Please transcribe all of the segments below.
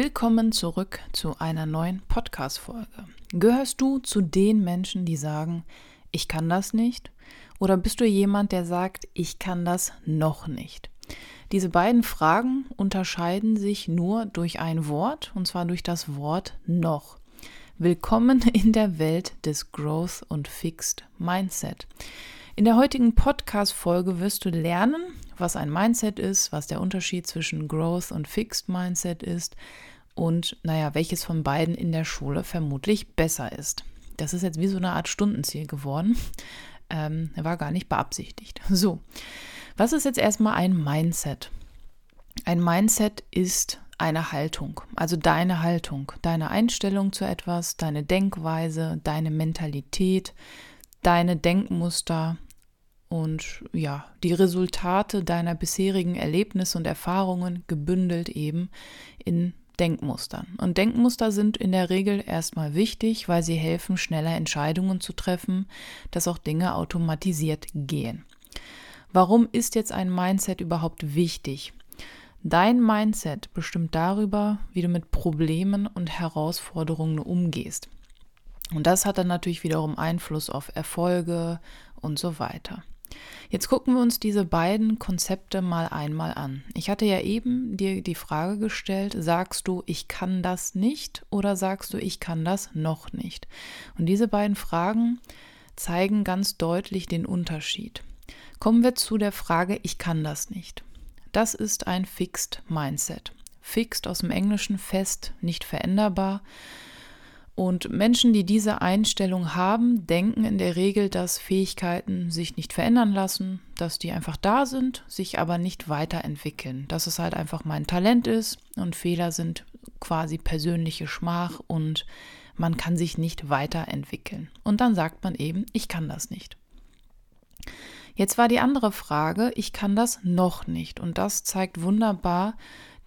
Willkommen zurück zu einer neuen Podcast-Folge. Gehörst du zu den Menschen, die sagen, ich kann das nicht? Oder bist du jemand, der sagt, ich kann das noch nicht? Diese beiden Fragen unterscheiden sich nur durch ein Wort, und zwar durch das Wort noch. Willkommen in der Welt des Growth und Fixed Mindset. In der heutigen Podcast-Folge wirst du lernen, was ein Mindset ist, was der Unterschied zwischen Growth und Fixed Mindset ist und, naja, welches von beiden in der Schule vermutlich besser ist. Das ist jetzt wie so eine Art Stundenziel geworden. Ähm, war gar nicht beabsichtigt. So, was ist jetzt erstmal ein Mindset? Ein Mindset ist eine Haltung, also deine Haltung, deine Einstellung zu etwas, deine Denkweise, deine Mentalität, deine Denkmuster, und ja, die Resultate deiner bisherigen Erlebnisse und Erfahrungen gebündelt eben in Denkmustern. Und Denkmuster sind in der Regel erstmal wichtig, weil sie helfen, schneller Entscheidungen zu treffen, dass auch Dinge automatisiert gehen. Warum ist jetzt ein Mindset überhaupt wichtig? Dein Mindset bestimmt darüber, wie du mit Problemen und Herausforderungen umgehst. Und das hat dann natürlich wiederum Einfluss auf Erfolge und so weiter. Jetzt gucken wir uns diese beiden Konzepte mal einmal an. Ich hatte ja eben dir die Frage gestellt, sagst du, ich kann das nicht oder sagst du, ich kann das noch nicht? Und diese beiden Fragen zeigen ganz deutlich den Unterschied. Kommen wir zu der Frage, ich kann das nicht. Das ist ein Fixed Mindset. Fixed aus dem Englischen fest, nicht veränderbar. Und Menschen, die diese Einstellung haben, denken in der Regel, dass Fähigkeiten sich nicht verändern lassen, dass die einfach da sind, sich aber nicht weiterentwickeln. Dass es halt einfach mein Talent ist und Fehler sind quasi persönliche Schmach und man kann sich nicht weiterentwickeln. Und dann sagt man eben, ich kann das nicht. Jetzt war die andere Frage, ich kann das noch nicht. Und das zeigt wunderbar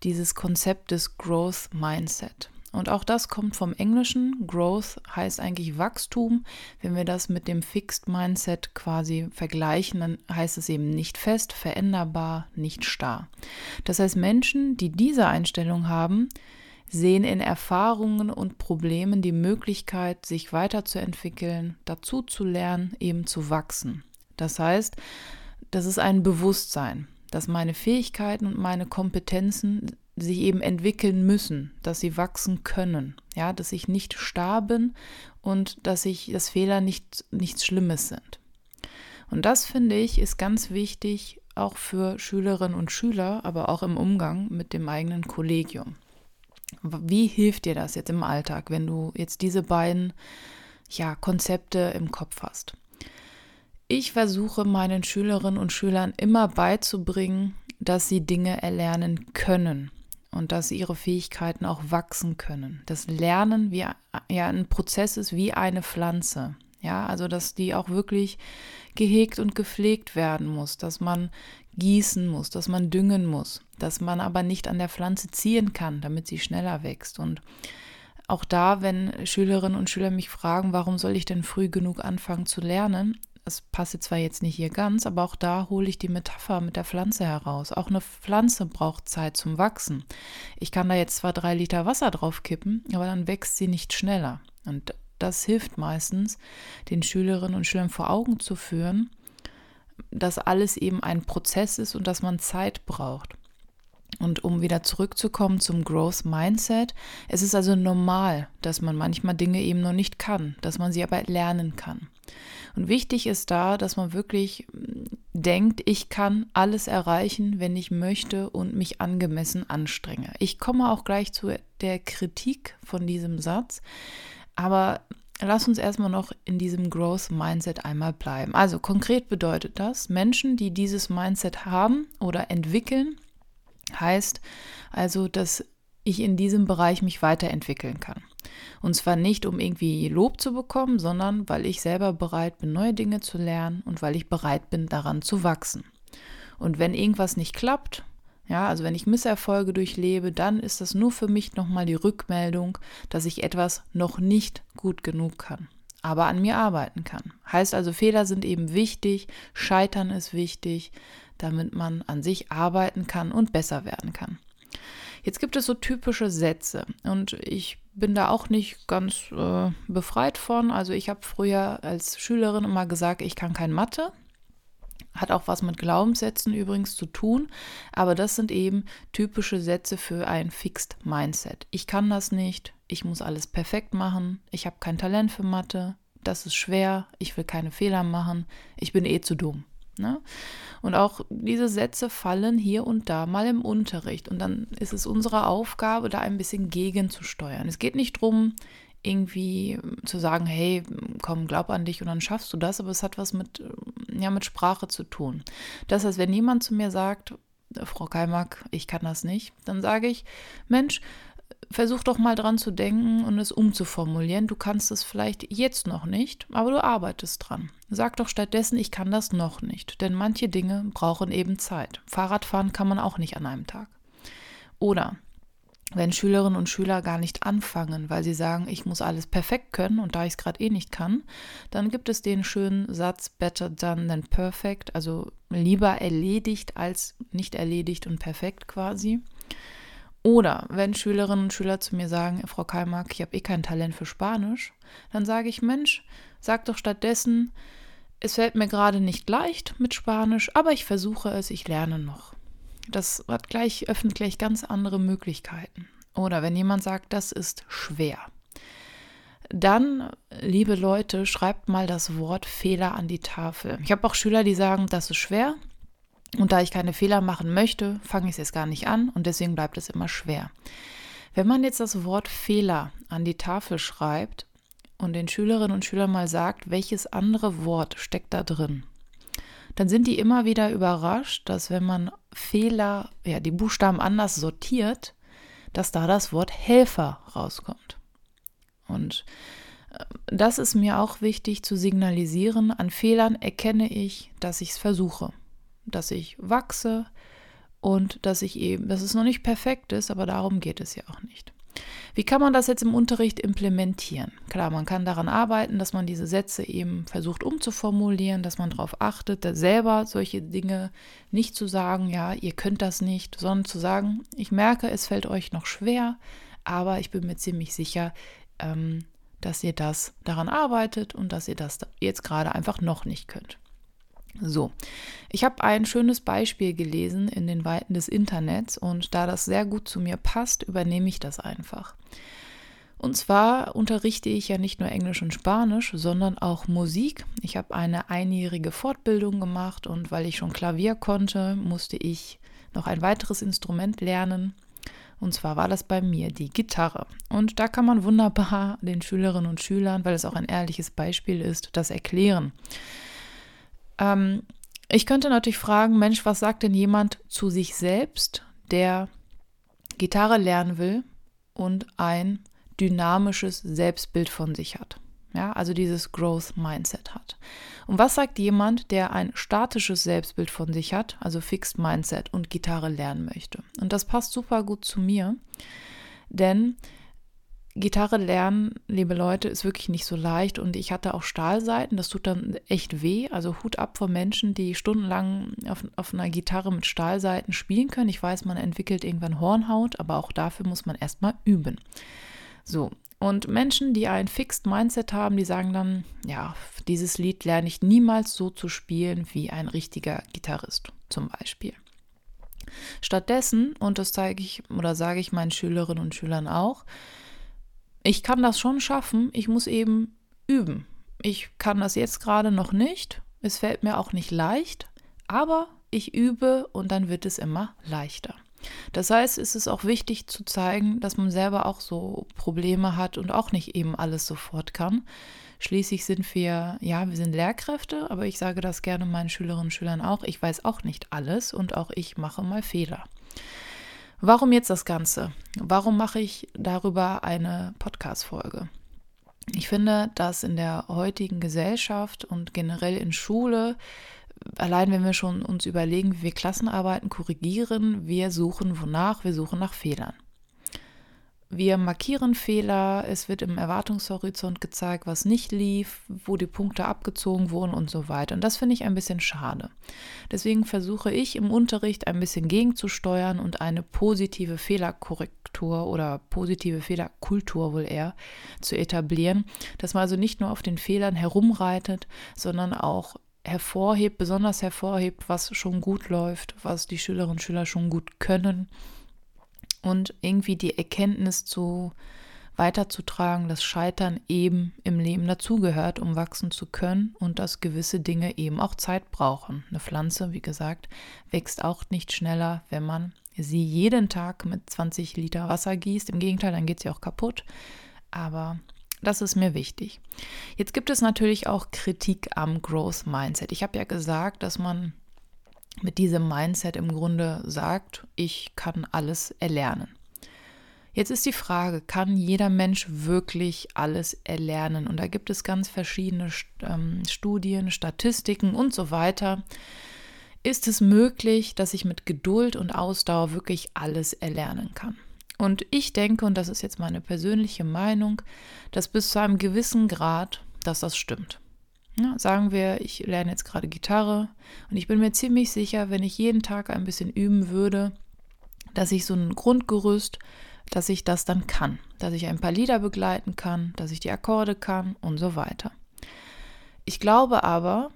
dieses Konzept des Growth Mindset. Und auch das kommt vom Englischen. Growth heißt eigentlich Wachstum. Wenn wir das mit dem Fixed Mindset quasi vergleichen, dann heißt es eben nicht fest, veränderbar, nicht starr. Das heißt, Menschen, die diese Einstellung haben, sehen in Erfahrungen und Problemen die Möglichkeit, sich weiterzuentwickeln, dazu zu lernen, eben zu wachsen. Das heißt, das ist ein Bewusstsein, dass meine Fähigkeiten und meine Kompetenzen sich eben entwickeln müssen, dass sie wachsen können, ja, dass ich nicht starr bin und dass ich, dass Fehler nicht, nichts Schlimmes sind. Und das finde ich ist ganz wichtig, auch für Schülerinnen und Schüler, aber auch im Umgang mit dem eigenen Kollegium. Wie hilft dir das jetzt im Alltag, wenn du jetzt diese beiden ja, Konzepte im Kopf hast? Ich versuche meinen Schülerinnen und Schülern immer beizubringen, dass sie Dinge erlernen können und dass ihre Fähigkeiten auch wachsen können. Das Lernen wie ja ein Prozess ist wie eine Pflanze. Ja, also dass die auch wirklich gehegt und gepflegt werden muss, dass man gießen muss, dass man düngen muss, dass man aber nicht an der Pflanze ziehen kann, damit sie schneller wächst. Und auch da, wenn Schülerinnen und Schüler mich fragen, warum soll ich denn früh genug anfangen zu lernen, es passt zwar jetzt nicht hier ganz, aber auch da hole ich die Metapher mit der Pflanze heraus. Auch eine Pflanze braucht Zeit zum Wachsen. Ich kann da jetzt zwar drei Liter Wasser drauf kippen, aber dann wächst sie nicht schneller. Und das hilft meistens, den Schülerinnen und Schülern vor Augen zu führen, dass alles eben ein Prozess ist und dass man Zeit braucht. Und um wieder zurückzukommen zum Growth Mindset, es ist also normal, dass man manchmal Dinge eben noch nicht kann, dass man sie aber lernen kann. Und wichtig ist da, dass man wirklich mm, denkt, ich kann alles erreichen, wenn ich möchte und mich angemessen anstrenge. Ich komme auch gleich zu der Kritik von diesem Satz, aber lass uns erstmal noch in diesem Growth Mindset einmal bleiben. Also konkret bedeutet das, Menschen, die dieses Mindset haben oder entwickeln, heißt also, dass ich in diesem Bereich mich weiterentwickeln kann. Und zwar nicht, um irgendwie Lob zu bekommen, sondern weil ich selber bereit bin, neue Dinge zu lernen und weil ich bereit bin, daran zu wachsen. Und wenn irgendwas nicht klappt, ja, also wenn ich Misserfolge durchlebe, dann ist das nur für mich nochmal die Rückmeldung, dass ich etwas noch nicht gut genug kann, aber an mir arbeiten kann. Heißt also, Fehler sind eben wichtig, Scheitern ist wichtig, damit man an sich arbeiten kann und besser werden kann. Jetzt gibt es so typische Sätze und ich bin da auch nicht ganz äh, befreit von. Also ich habe früher als Schülerin immer gesagt, ich kann kein Mathe. Hat auch was mit Glaubenssätzen übrigens zu tun, aber das sind eben typische Sätze für ein Fixed Mindset. Ich kann das nicht, ich muss alles perfekt machen, ich habe kein Talent für Mathe, das ist schwer, ich will keine Fehler machen, ich bin eh zu dumm. Ne? Und auch diese Sätze fallen hier und da mal im Unterricht. Und dann ist es unsere Aufgabe, da ein bisschen gegenzusteuern. Es geht nicht darum, irgendwie zu sagen, hey, komm, glaub an dich und dann schaffst du das, aber es hat was mit, ja, mit Sprache zu tun. Das heißt, wenn jemand zu mir sagt, Frau Keimack, ich kann das nicht, dann sage ich, Mensch, versuch doch mal dran zu denken und es umzuformulieren. Du kannst es vielleicht jetzt noch nicht, aber du arbeitest dran. Sag doch stattdessen, ich kann das noch nicht, denn manche Dinge brauchen eben Zeit. Fahrradfahren kann man auch nicht an einem Tag. Oder wenn Schülerinnen und Schüler gar nicht anfangen, weil sie sagen, ich muss alles perfekt können und da ich es gerade eh nicht kann, dann gibt es den schönen Satz better done than perfect, also lieber erledigt als nicht erledigt und perfekt quasi. Oder wenn Schülerinnen und Schüler zu mir sagen, Frau Keimark, ich habe eh kein Talent für Spanisch, dann sage ich, Mensch, sag doch stattdessen, es fällt mir gerade nicht leicht mit Spanisch, aber ich versuche es, ich lerne noch. Das hat gleich, öffnet gleich ganz andere Möglichkeiten. Oder wenn jemand sagt, das ist schwer. Dann, liebe Leute, schreibt mal das Wort Fehler an die Tafel. Ich habe auch Schüler, die sagen, das ist schwer. Und da ich keine Fehler machen möchte, fange ich es jetzt gar nicht an und deswegen bleibt es immer schwer. Wenn man jetzt das Wort Fehler an die Tafel schreibt und den Schülerinnen und Schülern mal sagt, welches andere Wort steckt da drin, dann sind die immer wieder überrascht, dass wenn man Fehler, ja, die Buchstaben anders sortiert, dass da das Wort Helfer rauskommt. Und äh, das ist mir auch wichtig zu signalisieren. An Fehlern erkenne ich, dass ich es versuche dass ich wachse und dass ich eben, dass es noch nicht perfekt ist, aber darum geht es ja auch nicht. Wie kann man das jetzt im Unterricht implementieren? Klar, man kann daran arbeiten, dass man diese Sätze eben versucht umzuformulieren, dass man darauf achtet, selber solche Dinge nicht zu sagen, ja, ihr könnt das nicht, sondern zu sagen, ich merke, es fällt euch noch schwer, aber ich bin mir ziemlich sicher, ähm, dass ihr das daran arbeitet und dass ihr das jetzt gerade einfach noch nicht könnt. So, ich habe ein schönes Beispiel gelesen in den Weiten des Internets und da das sehr gut zu mir passt, übernehme ich das einfach. Und zwar unterrichte ich ja nicht nur Englisch und Spanisch, sondern auch Musik. Ich habe eine einjährige Fortbildung gemacht und weil ich schon Klavier konnte, musste ich noch ein weiteres Instrument lernen. Und zwar war das bei mir die Gitarre. Und da kann man wunderbar den Schülerinnen und Schülern, weil es auch ein ehrliches Beispiel ist, das erklären. Ähm, ich könnte natürlich fragen, Mensch, was sagt denn jemand zu sich selbst, der Gitarre lernen will und ein dynamisches Selbstbild von sich hat? Ja, also dieses Growth Mindset hat. Und was sagt jemand, der ein statisches Selbstbild von sich hat, also Fixed Mindset und Gitarre lernen möchte? Und das passt super gut zu mir, denn Gitarre lernen, liebe Leute, ist wirklich nicht so leicht und ich hatte auch Stahlseiten, das tut dann echt weh. Also Hut ab vor Menschen, die stundenlang auf, auf einer Gitarre mit Stahlseiten spielen können. Ich weiß, man entwickelt irgendwann Hornhaut, aber auch dafür muss man erstmal üben. So, und Menschen, die ein Fixed Mindset haben, die sagen dann, ja, dieses Lied lerne ich niemals so zu spielen wie ein richtiger Gitarrist zum Beispiel. Stattdessen, und das zeige ich oder sage ich meinen Schülerinnen und Schülern auch, ich kann das schon schaffen, ich muss eben üben. Ich kann das jetzt gerade noch nicht, es fällt mir auch nicht leicht, aber ich übe und dann wird es immer leichter. Das heißt, es ist auch wichtig zu zeigen, dass man selber auch so Probleme hat und auch nicht eben alles sofort kann. Schließlich sind wir, ja, wir sind Lehrkräfte, aber ich sage das gerne meinen Schülerinnen und Schülern auch. Ich weiß auch nicht alles und auch ich mache mal Fehler. Warum jetzt das Ganze? Warum mache ich darüber eine Podcast-Folge? Ich finde, dass in der heutigen Gesellschaft und generell in Schule allein wenn wir schon uns überlegen, wie wir Klassenarbeiten korrigieren, wir suchen wonach? Wir suchen nach Fehlern. Wir markieren Fehler, es wird im Erwartungshorizont gezeigt, was nicht lief, wo die Punkte abgezogen wurden und so weiter. Und das finde ich ein bisschen schade. Deswegen versuche ich im Unterricht ein bisschen gegenzusteuern und eine positive Fehlerkorrektur oder positive Fehlerkultur wohl eher zu etablieren, dass man also nicht nur auf den Fehlern herumreitet, sondern auch hervorhebt, besonders hervorhebt, was schon gut läuft, was die Schülerinnen und Schüler schon gut können und irgendwie die Erkenntnis zu weiterzutragen, dass Scheitern eben im Leben dazugehört, um wachsen zu können und dass gewisse Dinge eben auch Zeit brauchen. Eine Pflanze, wie gesagt, wächst auch nicht schneller, wenn man sie jeden Tag mit 20 Liter Wasser gießt. Im Gegenteil, dann geht sie auch kaputt. Aber das ist mir wichtig. Jetzt gibt es natürlich auch Kritik am Growth Mindset. Ich habe ja gesagt, dass man mit diesem Mindset im Grunde sagt, ich kann alles erlernen. Jetzt ist die Frage, kann jeder Mensch wirklich alles erlernen? Und da gibt es ganz verschiedene ähm, Studien, Statistiken und so weiter. Ist es möglich, dass ich mit Geduld und Ausdauer wirklich alles erlernen kann? Und ich denke, und das ist jetzt meine persönliche Meinung, dass bis zu einem gewissen Grad, dass das stimmt. Ja, sagen wir, ich lerne jetzt gerade Gitarre und ich bin mir ziemlich sicher, wenn ich jeden Tag ein bisschen üben würde, dass ich so ein Grundgerüst, dass ich das dann kann, dass ich ein paar Lieder begleiten kann, dass ich die Akkorde kann und so weiter. Ich glaube aber,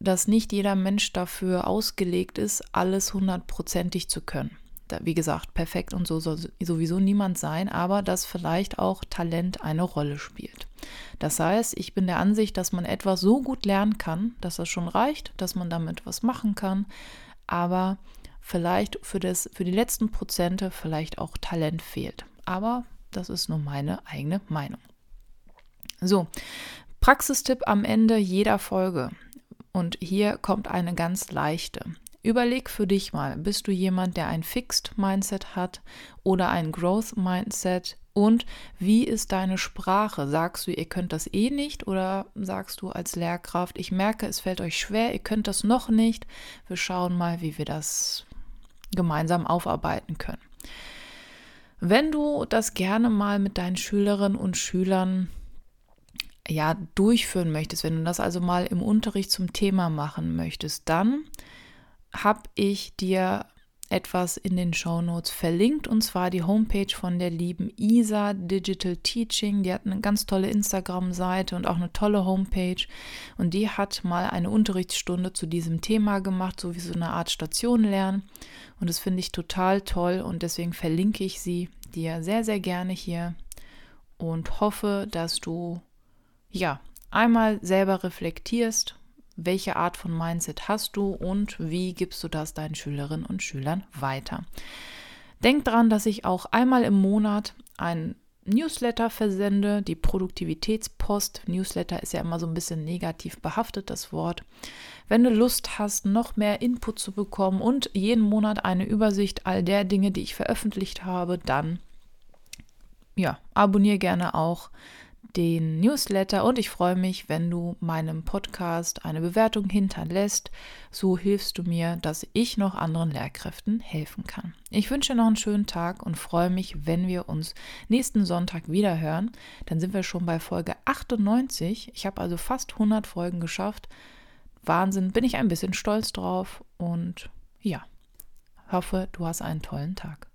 dass nicht jeder Mensch dafür ausgelegt ist, alles hundertprozentig zu können wie gesagt, perfekt und so soll sowieso niemand sein, aber dass vielleicht auch Talent eine Rolle spielt. Das heißt, ich bin der Ansicht, dass man etwas so gut lernen kann, dass das schon reicht, dass man damit was machen kann, aber vielleicht für, das, für die letzten Prozente vielleicht auch Talent fehlt. Aber das ist nur meine eigene Meinung. So, Praxistipp am Ende jeder Folge. Und hier kommt eine ganz leichte. Überleg für dich mal, bist du jemand, der ein Fixed Mindset hat oder ein Growth Mindset? Und wie ist deine Sprache? Sagst du, ihr könnt das eh nicht oder sagst du als Lehrkraft, ich merke, es fällt euch schwer, ihr könnt das noch nicht. Wir schauen mal, wie wir das gemeinsam aufarbeiten können. Wenn du das gerne mal mit deinen Schülerinnen und Schülern ja durchführen möchtest, wenn du das also mal im Unterricht zum Thema machen möchtest, dann habe ich dir etwas in den Show Notes verlinkt und zwar die Homepage von der lieben Isa Digital Teaching. Die hat eine ganz tolle Instagram-Seite und auch eine tolle Homepage. Und die hat mal eine Unterrichtsstunde zu diesem Thema gemacht, so wie so eine Art Station lernen. Und das finde ich total toll und deswegen verlinke ich sie dir sehr, sehr gerne hier. Und hoffe, dass du ja einmal selber reflektierst welche Art von Mindset hast du und wie gibst du das deinen Schülerinnen und Schülern weiter. Denk dran, dass ich auch einmal im Monat ein Newsletter versende, die Produktivitätspost. Newsletter ist ja immer so ein bisschen negativ behaftet, das Wort. Wenn du Lust hast, noch mehr Input zu bekommen und jeden Monat eine Übersicht all der Dinge, die ich veröffentlicht habe, dann ja, abonniere gerne auch den Newsletter und ich freue mich, wenn du meinem Podcast eine Bewertung hinterlässt. So hilfst du mir, dass ich noch anderen Lehrkräften helfen kann. Ich wünsche noch einen schönen Tag und freue mich, wenn wir uns nächsten Sonntag wieder hören. Dann sind wir schon bei Folge 98. Ich habe also fast 100 Folgen geschafft. Wahnsinn, bin ich ein bisschen stolz drauf und ja, hoffe, du hast einen tollen Tag.